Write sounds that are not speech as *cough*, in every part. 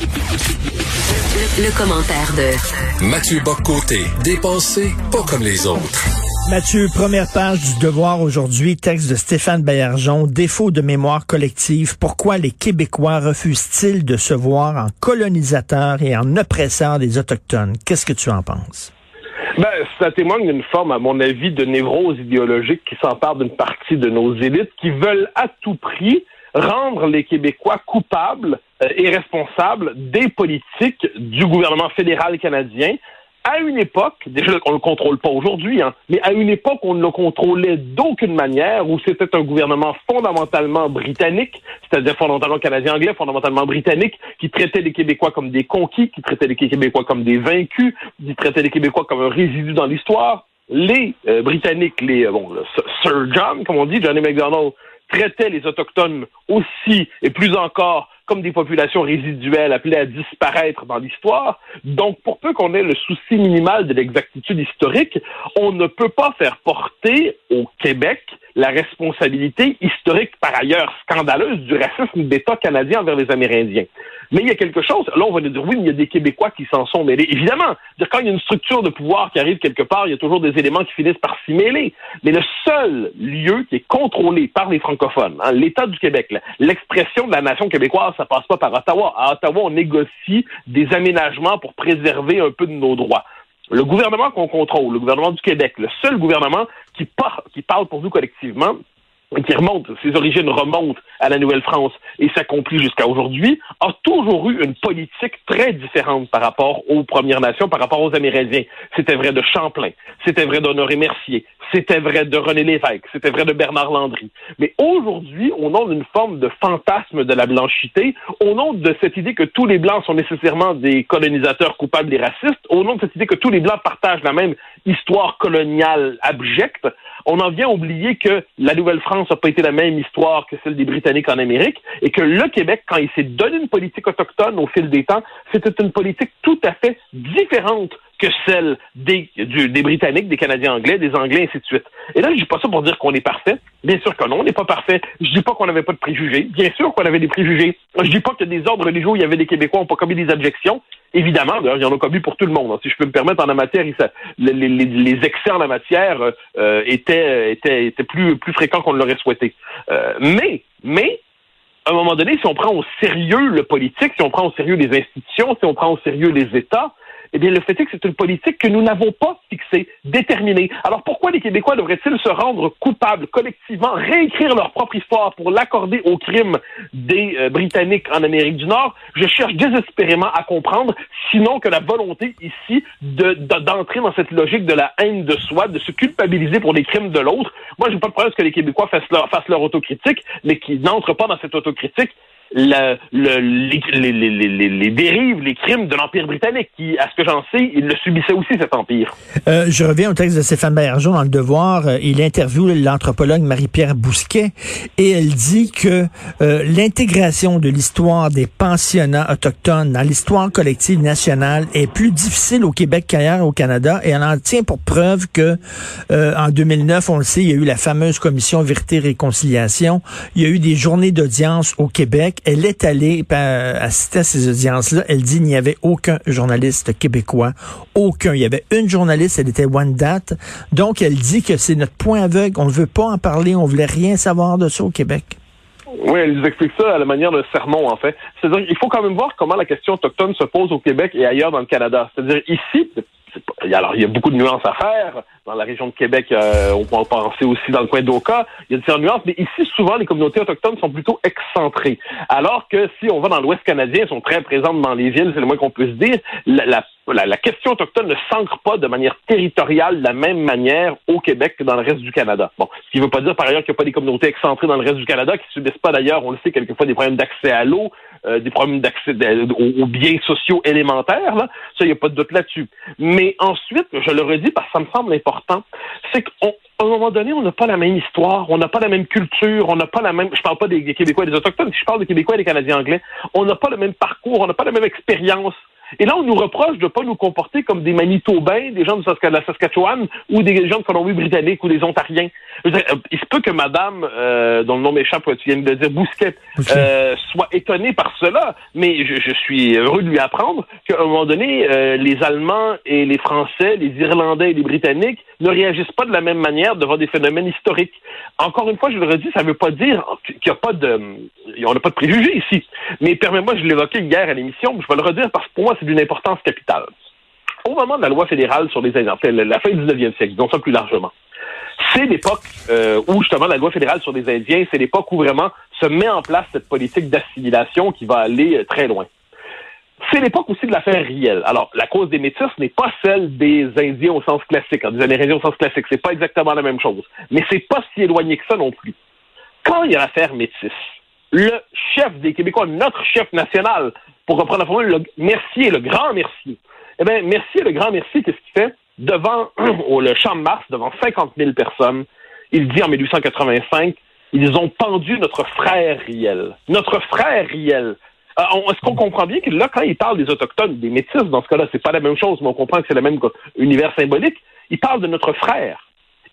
Le, le commentaire de Mathieu Boccoté, dépensé pas comme les autres. Mathieu, première page du Devoir aujourd'hui, texte de Stéphane Baillargeon, défaut de mémoire collective. Pourquoi les Québécois refusent-ils de se voir en colonisateurs et en oppresseurs des Autochtones? Qu'est-ce que tu en penses? Ben, ça témoigne d'une forme, à mon avis, de névrose idéologique qui s'empare d'une partie de nos élites qui veulent à tout prix rendre les Québécois coupables euh, et responsables des politiques du gouvernement fédéral canadien à une époque, déjà on ne le contrôle pas aujourd'hui, hein, mais à une époque on ne le contrôlait d'aucune manière, où c'était un gouvernement fondamentalement britannique, c'est-à-dire fondamentalement canadien-anglais, fondamentalement britannique, qui traitait les Québécois comme des conquis, qui traitait les Québécois comme des vaincus, qui traitait les Québécois comme un résidu dans l'histoire. Les euh, Britanniques, les euh, bon, Sir John, comme on dit, Johnny MacDonald, traitait les Autochtones aussi et plus encore comme des populations résiduelles appelées à disparaître dans l'histoire. Donc, pour peu qu'on ait le souci minimal de l'exactitude historique, on ne peut pas faire porter au Québec la responsabilité historique, par ailleurs scandaleuse, du racisme d'État canadien envers les Amérindiens. Mais il y a quelque chose, là on va nous dire oui, mais il y a des Québécois qui s'en sont mêlés. Évidemment, quand il y a une structure de pouvoir qui arrive quelque part, il y a toujours des éléments qui finissent par s'y mêler. Mais le seul lieu qui est contrôlé par les francophones, hein, l'État du Québec, l'expression de la nation québécoise, ça passe pas par Ottawa. À Ottawa, on négocie des aménagements pour préserver un peu de nos droits. Le gouvernement qu'on contrôle, le gouvernement du Québec, le seul gouvernement qui, qui parle pour nous collectivement, qui remonte, ses origines remontent à la Nouvelle-France et s'accomplit jusqu'à aujourd'hui, a toujours eu une politique très différente par rapport aux Premières Nations, par rapport aux Amérindiens. C'était vrai de Champlain, c'était vrai d'Honoré Mercier, c'était vrai de René Lévesque, c'était vrai de Bernard Landry. Mais aujourd'hui, au nom d'une forme de fantasme de la blanchité, au nom de cette idée que tous les Blancs sont nécessairement des colonisateurs coupables et racistes, au nom de cette idée que tous les Blancs partagent la même histoire coloniale abjecte, on en vient à oublier que la Nouvelle-France n'a pas été la même histoire que celle des Britanniques en Amérique et que le Québec, quand il s'est donné une politique autochtone au fil des temps, c'était une politique tout à fait différente que celle des, des Britanniques, des Canadiens anglais, des Anglais, ainsi de suite. Et là, je dis pas ça pour dire qu'on est parfait. Bien sûr que non, on n'est pas parfait. Je dis pas qu'on n'avait pas de préjugés. Bien sûr qu'on avait des préjugés. Je dis pas que des ordres religieux où il y avait des Québécois n'ont pas commis des objections. Évidemment, d'ailleurs, il y en a commis pour tout le monde. Si je peux me permettre, en la matière, les, les, les excès en la matière euh, étaient, étaient, étaient plus, plus fréquents qu'on ne l'aurait souhaité. Euh, mais, mais, à un moment donné, si on prend au sérieux le politique, si on prend au sérieux les institutions, si on prend au sérieux les États, eh bien, le fait est que c'est une politique que nous n'avons pas fixée, déterminée. Alors, pourquoi les Québécois devraient-ils se rendre coupables collectivement, réécrire leur propre histoire pour l'accorder au crime des euh, Britanniques en Amérique du Nord? Je cherche désespérément à comprendre, sinon que la volonté ici d'entrer de, dans cette logique de la haine de soi, de se culpabiliser pour les crimes de l'autre. Moi, j'ai pas de problème que les Québécois fassent leur, fassent leur autocritique, mais qu'ils n'entrent pas dans cette autocritique le, les, les, les, les, dérives, les crimes de l'Empire britannique, qui, à ce que j'en sais, il le subissait aussi, cet empire. Euh, je reviens au texte de Stéphane Bergeron dans Le Devoir. Euh, il interviewe l'anthropologue Marie-Pierre Bousquet et elle dit que euh, l'intégration de l'histoire des pensionnats autochtones dans l'histoire collective nationale est plus difficile au Québec qu'ailleurs au Canada et elle en tient pour preuve que en 2009, on le sait, il y a eu la fameuse commission Vérité-Réconciliation. Il y a eu des journées d'audience au Québec elle est allée assister à ces audiences-là. Elle dit qu'il n'y avait aucun journaliste québécois. Aucun. Il y avait une journaliste, elle était One Date. Donc, elle dit que c'est notre point aveugle. On ne veut pas en parler. On voulait rien savoir de ça au Québec. Oui, elle nous explique ça à la manière d'un sermon, en fait. C'est-à-dire qu'il faut quand même voir comment la question autochtone se pose au Québec et ailleurs dans le Canada. C'est-à-dire ici, alors il y a beaucoup de nuances à faire, Dans la région de Québec, euh, on peut en penser aussi dans le coin d'Oka. Il y a différentes nuances, mais ici, souvent, les communautés autochtones sont plutôt excentrées. Alors que si on va dans l'Ouest canadien, elles sont très présentes dans les villes, c'est le moins qu'on peut se dire. La, la la, question autochtone ne s'ancre pas de manière territoriale de la même manière au Québec que dans le reste du Canada. Bon, ce qui ne veut pas dire par ailleurs qu'il n'y a pas des communautés excentrées dans le reste du Canada qui subissent pas d'ailleurs, on le sait quelquefois, des problèmes d'accès à l'eau, euh, des problèmes d'accès aux, biens sociaux élémentaires. Là. Ça, il n'y a pas de doute là-dessus. Mais ensuite, je le redis parce que ça me semble important, c'est qu'à un moment donné, on n'a pas la même histoire, on n'a pas la même culture, on n'a pas la même. Je parle pas des Québécois et des Autochtones, je parle des Québécois et des Canadiens anglais. On n'a pas le même parcours, on n'a pas la même expérience et là, on nous reproche de ne pas nous comporter comme des Manitobains, des gens de la Saskatchewan ou des gens de Colombie-Britannique ou des Ontariens. Euh, il se peut que madame, euh, dont le nom m'échappe, tu viens de dire, Bousquet, euh, soit étonnée par cela, mais je, je, suis heureux de lui apprendre qu'à un moment donné, euh, les Allemands et les Français, les Irlandais et les Britanniques ne réagissent pas de la même manière devant des phénomènes historiques. Encore une fois, je le redis, ça ne veut pas dire qu'il n'y a pas de... On n'a pas de préjugés ici. Mais permets-moi, je l'évoquais hier à l'émission, je vais le redire parce que pour moi, c'est d'une importance capitale. Au moment de la loi fédérale sur les Indiens, la fin du 19e siècle, disons ça plus largement, c'est l'époque euh, où justement la loi fédérale sur les Indiens, c'est l'époque où vraiment se met en place cette politique d'assimilation qui va aller euh, très loin. C'est l'époque aussi de l'affaire Riel. Alors, la cause des métis n'est pas celle des Indiens au sens classique, hein, des Amérindiens au sens classique. C'est pas exactement la même chose. Mais c'est pas si éloigné que ça non plus. Quand il y a l'affaire métis, le chef des Québécois, notre chef national, pour reprendre la formule, le Mercier, le grand Mercier. Eh bien, Mercier, le grand Mercier, qu'est-ce qu'il fait? Devant *clears throat* le champ de Mars, devant 50 000 personnes, il dit en 1885, ils ont pendu notre frère Riel. Notre frère Riel. Euh, est-ce qu'on comprend bien que là, quand il parle des Autochtones, des Métis, dans ce cas-là, c'est pas la même chose, mais on comprend que c'est le même univers symbolique, il parle de notre frère.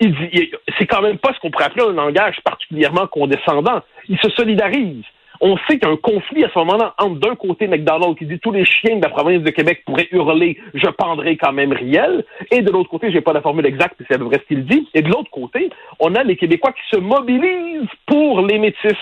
Il dit, c'est quand même pas ce qu'on pourrait appeler un langage particulièrement condescendant. Il se solidarise. On sait qu'il y a un conflit à ce moment-là entre d'un côté McDonald qui dit tous les chiens de la province de Québec pourraient hurler je pendrai quand même Riel et de l'autre côté, j'ai pas la formule exacte, mais c'est à peu près ce qu'il dit, et de l'autre côté, on a les Québécois qui se mobilisent pour les métis.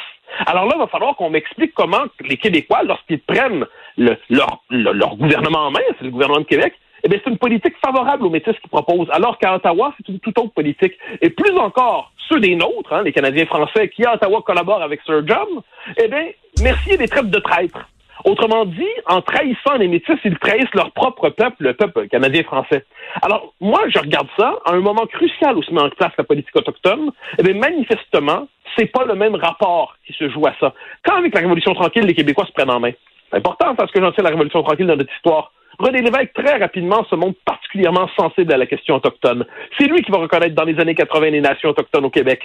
Alors là, il va falloir qu'on m'explique comment les Québécois, lorsqu'ils prennent leur, leur gouvernement en main, c'est le gouvernement de Québec, eh bien, c'est une politique favorable aux métis qu'ils proposent, alors qu'à Ottawa, c'est une toute autre politique. Et plus encore, ceux des nôtres, hein, les Canadiens français qui à Ottawa collaborent avec Sir John, eh bien, Mercier les traite de traîtres. Autrement dit, en trahissant les métis, ils trahissent leur propre peuple, le peuple canadien-français. Alors, moi, je regarde ça à un moment crucial où se met en place la politique autochtone. Eh bien, manifestement, c'est pas le même rapport qui se joue à ça. Quand avec la Révolution tranquille, les Québécois se prennent en main. C'est important parce que j'en sais la Révolution tranquille dans notre histoire. René Lévesque, très rapidement, se montre particulièrement sensible à la question autochtone. C'est lui qui va reconnaître dans les années 80 les nations autochtones au Québec.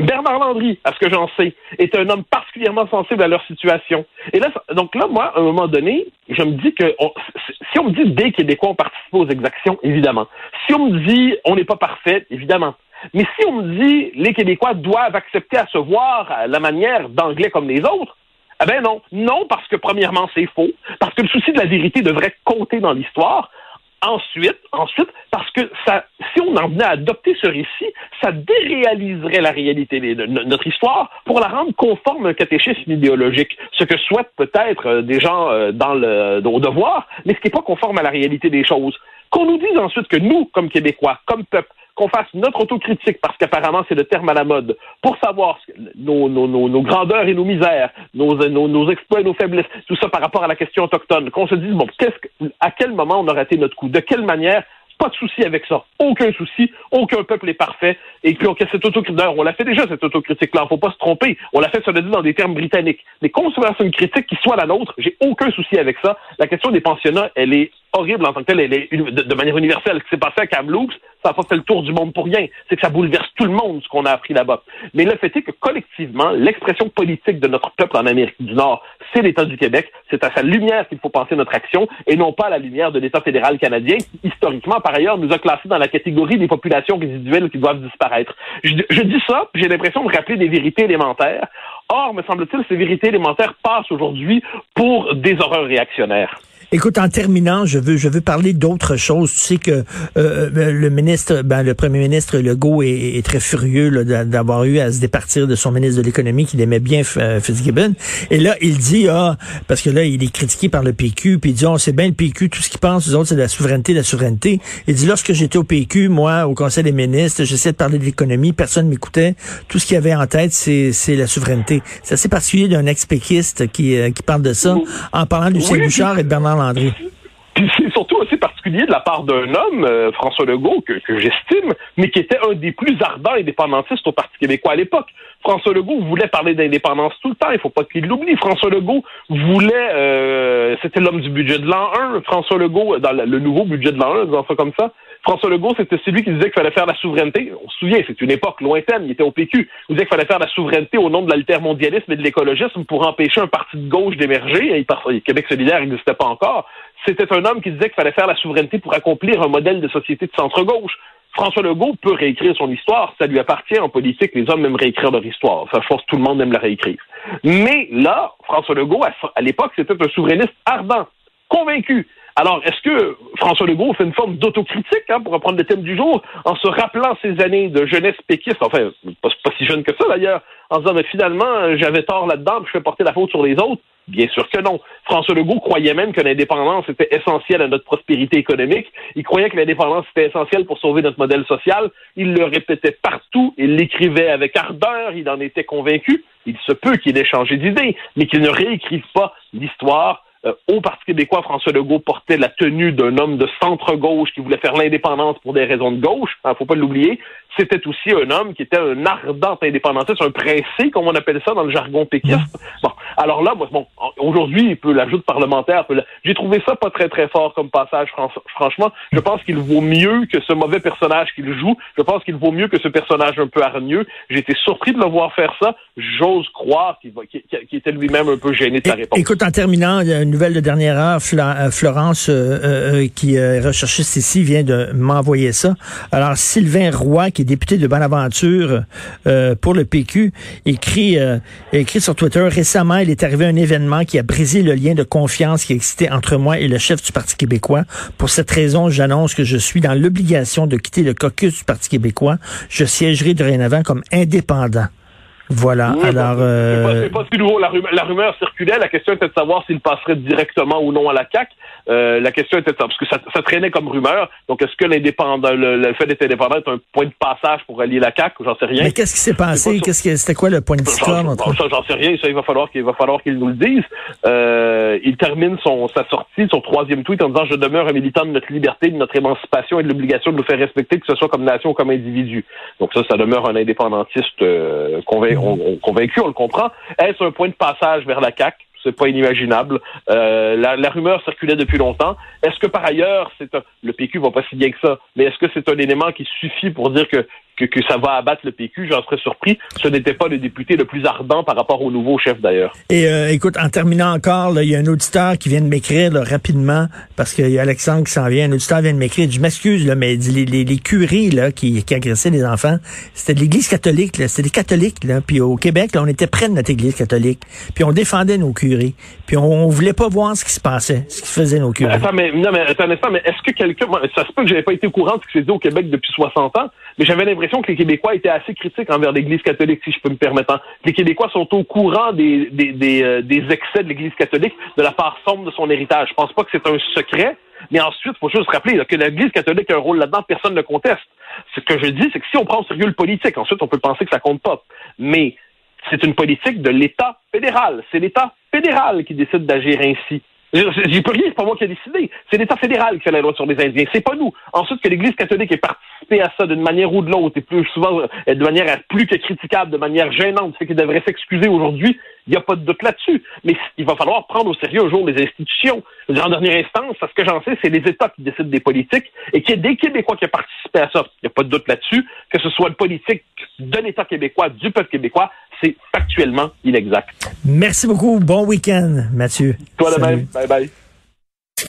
Bernard Landry, à ce que j'en sais, est un homme particulièrement sensible à leur situation. Et là, donc là, moi, à un moment donné, je me dis que si on me dit des Québécois ont participé aux exactions, évidemment. Si on me dit on n'est pas parfait, évidemment. Mais si on me dit les Québécois doivent accepter à se voir la manière d'anglais comme les autres, ah ben non. Non, parce que premièrement, c'est faux, parce que le souci de la vérité devrait compter dans l'histoire. Ensuite, ensuite, parce que ça, si on en venait à adopter ce récit, ça déréaliserait la réalité de notre histoire pour la rendre conforme à un catéchisme idéologique, ce que souhaitent peut-être euh, des gens euh, dans le, au devoir, mais ce qui n'est pas conforme à la réalité des choses. Qu'on nous dise ensuite que nous, comme Québécois, comme peuple, qu'on fasse notre autocritique, parce qu'apparemment c'est le terme à la mode, pour savoir nos, nos, nos, nos grandeurs et nos misères, nos, nos, exploits et nos faiblesses, tout ça par rapport à la question autochtone, qu'on se dise, bon, qu'est-ce que, à quel moment on a raté notre coup, de quelle manière, pas de souci avec ça. Aucun souci. Aucun peuple est parfait. Et puis, on, cette autocritique, on l'a fait déjà, cette autocritique-là. Faut pas se tromper. On l'a fait, ça le dit, dans des termes britanniques. Mais qu'on se fasse une critique qui soit la nôtre, j'ai aucun souci avec ça. La question des pensionnats, elle est horrible en tant que est de, manière universelle. Ce qui s'est passé à Kamloops, ça n'a pas fait le tour du monde pour rien. C'est que ça bouleverse tout le monde, ce qu'on a appris là-bas. Mais le fait est que collectivement, l'expression politique de notre peuple en Amérique du Nord, c'est l'État du Québec. C'est à sa lumière qu'il faut penser notre action et non pas à la lumière de l'État fédéral canadien qui, historiquement, par ailleurs, nous a classés dans la catégorie des populations résiduelles qui doivent disparaître. Je, je dis ça, j'ai l'impression de rappeler des vérités élémentaires. Or, me semble-t-il, ces vérités élémentaires passent aujourd'hui pour des horreurs réactionnaires. Écoute, en terminant, je veux je veux parler d'autre chose. Tu sais que euh, euh, le ministre, ben, le premier ministre Legault est, est très furieux d'avoir eu à se départir de son ministre de l'économie qu'il aimait bien euh, Fitzgibbon. Et là, il dit ah parce que là, il est critiqué par le PQ, puis il dit on oh, c'est bien le PQ, tout ce qu'il pense, les autres c'est la souveraineté, la souveraineté. Il dit lorsque j'étais au PQ, moi, au Conseil des ministres, j'essayais de parler de l'économie, personne m'écoutait. Tout ce qu'il avait en tête, c'est c'est la souveraineté. C'est assez particulier d'un ex-péquiste qui qui parle de ça en parlant du oui, Bouchard et de Bernard Landry. c'est surtout assez particulier de la part d'un homme, euh, François Legault, que, j'estime, mais qui était un des plus ardents indépendantistes au Parti québécois à l'époque. François Legault voulait parler d'indépendance tout le temps, il faut pas qu'il l'oublie. François Legault voulait, euh, c'était l'homme du budget de l'an 1. François Legault, dans le nouveau budget de l'an 1, disons ça comme ça, François Legault, c'était celui qui disait qu'il fallait faire la souveraineté. On se souvient, c'est une époque lointaine, il était au PQ. Il disait qu'il fallait faire la souveraineté au nom de l'altermondialisme et de l'écologisme pour empêcher un parti de gauche d'émerger. Québec solidaire n'existait pas encore. C'était un homme qui disait qu'il fallait faire la souveraineté pour accomplir un modèle de société de centre-gauche. François Legault peut réécrire son histoire, ça lui appartient en politique, les hommes aiment réécrire leur histoire, ça force tout le monde aime la réécrire. Mais là, François Legault, à l'époque, c'était un souverainiste ardent, convaincu. Alors, est-ce que François Legault fait une forme d'autocritique, hein, pour reprendre le thème du jour, en se rappelant ses années de jeunesse péquiste, enfin, pas, si jeune que ça d'ailleurs, en se disant, mais finalement, j'avais tort là-dedans, je fais porter la faute sur les autres? Bien sûr que non. François Legault croyait même que l'indépendance était essentielle à notre prospérité économique. Il croyait que l'indépendance était essentielle pour sauver notre modèle social. Il le répétait partout. Il l'écrivait avec ardeur. Il en était convaincu. Il se peut qu'il ait changé d'idée, mais qu'il ne réécrive pas l'histoire euh, au Parti québécois, François Legault portait la tenue d'un homme de centre-gauche qui voulait faire l'indépendance pour des raisons de gauche. Il hein, ne faut pas l'oublier. C'était aussi un homme qui était un ardent indépendantiste, un pressé, comme on appelle ça dans le jargon péquiste. Bon, alors là, bon, aujourd'hui, il peut l'ajout parlementaire. J'ai trouvé ça pas très très fort comme passage. Franchement, je pense qu'il vaut mieux que ce mauvais personnage qu'il joue. Je pense qu'il vaut mieux que ce personnage un peu hargneux. J'ai été surpris de le voir faire ça. J'ose croire qu'il était lui-même un peu gêné de sa réponse. Écoute, en terminant, une nouvelle de dernière heure, euh, Florence, euh, euh, qui est recherchiste ici, vient de m'envoyer ça. Alors, Sylvain Roy, qui est député de Bonaventure pour le PQ, écrit, écrit sur Twitter, récemment, il est arrivé un événement qui a brisé le lien de confiance qui existait entre moi et le chef du Parti québécois. Pour cette raison, j'annonce que je suis dans l'obligation de quitter le caucus du Parti québécois. Je siégerai dorénavant comme indépendant. Voilà. alors, euh... c'est pas, si nouveau. La rumeur, la rumeur, circulait. La question était de savoir s'il passerait directement ou non à la CAC. Euh, la question était de savoir, parce que ça, ça traînait comme rumeur. Donc, est-ce que l'indépendant, le, fait d'être indépendant est un point de passage pour allier la CAC J'en sais rien? Mais qu'est-ce qui s'est passé? Qu'est-ce que c'était quoi le point de discorde Ça, j'en sais rien. Ça, il va falloir qu'il va falloir qu'il nous le dise. Euh, il termine son sa sortie, son troisième tweet en disant je demeure un militant de notre liberté, de notre émancipation et de l'obligation de nous faire respecter, que ce soit comme nation ou comme individu. Donc ça, ça demeure un indépendantiste euh, convaincu on, convaincu, on le comprend. Est-ce un point de passage vers la CAC? C'est pas inimaginable. Euh, la, rumeur circulait depuis longtemps. Est-ce que par ailleurs, c'est le PQ va pas si bien que ça, mais est-ce que c'est un élément qui suffit pour dire que que, ça va abattre le PQ, j'en serais surpris. Ce n'était pas le député le plus ardent par rapport au nouveau chef d'ailleurs. Et euh, écoute, en terminant encore, il y a un auditeur qui vient de m'écrire rapidement, parce qu'il y a Alexandre qui s'en vient, un auditeur vient de m'écrire, je m'excuse, mais les, les, les, curés là, qui, qui agressaient les enfants, c'était de l'Église catholique, c'était des catholiques. Là. Puis au Québec, là, on était près de notre Église catholique. Puis on défendait nos curés. Puis on, voulait pas voir ce qui se passait, ce qui faisait nos curés. Attends, mais, non, mais attends mais est-ce que quelqu'un... Ça se peut que j'avais pas été au courant de ce qui s'est dit au Québec depuis 60 ans, mais j'avais l'impression que les Québécois étaient assez critiques envers l'Église catholique, si je peux me permettre. Hein. Les Québécois sont au courant des, des, des, euh, des excès de l'Église catholique, de la part sombre de son héritage. Je pense pas que c'est un secret, mais ensuite, il faut juste rappeler que l'Église catholique a un rôle là-dedans, personne ne conteste. Ce que je dis, c'est que si on prend au sérieux le politique, ensuite on peut penser que ça compte pas. Mais c'est une politique de l'État fédéral. C'est l'État fédéral qui décide d'agir ainsi. J'y peux rien, c'est pas moi qui ai décidé. C'est l'État fédéral qui fait la loi sur les Indiens. C'est pas nous. Ensuite, que l'Église catholique ait à ça d'une manière ou de l'autre, et plus souvent euh, de manière plus que critiquable, de manière gênante, c'est qu'il devrait s'excuser aujourd'hui. Il n'y a pas de doute là-dessus. Mais il va falloir prendre au sérieux un jour les institutions. En dernière instance, ce que j'en sais, c'est les États qui décident des politiques et qu'il y ait des Québécois qui ont participé à ça. Il n'y a pas de doute là-dessus. Que ce soit le politique de l'État québécois, du peuple québécois, c'est factuellement inexact. Merci beaucoup. Bon week-end, Mathieu. Toi de même. Bye bye.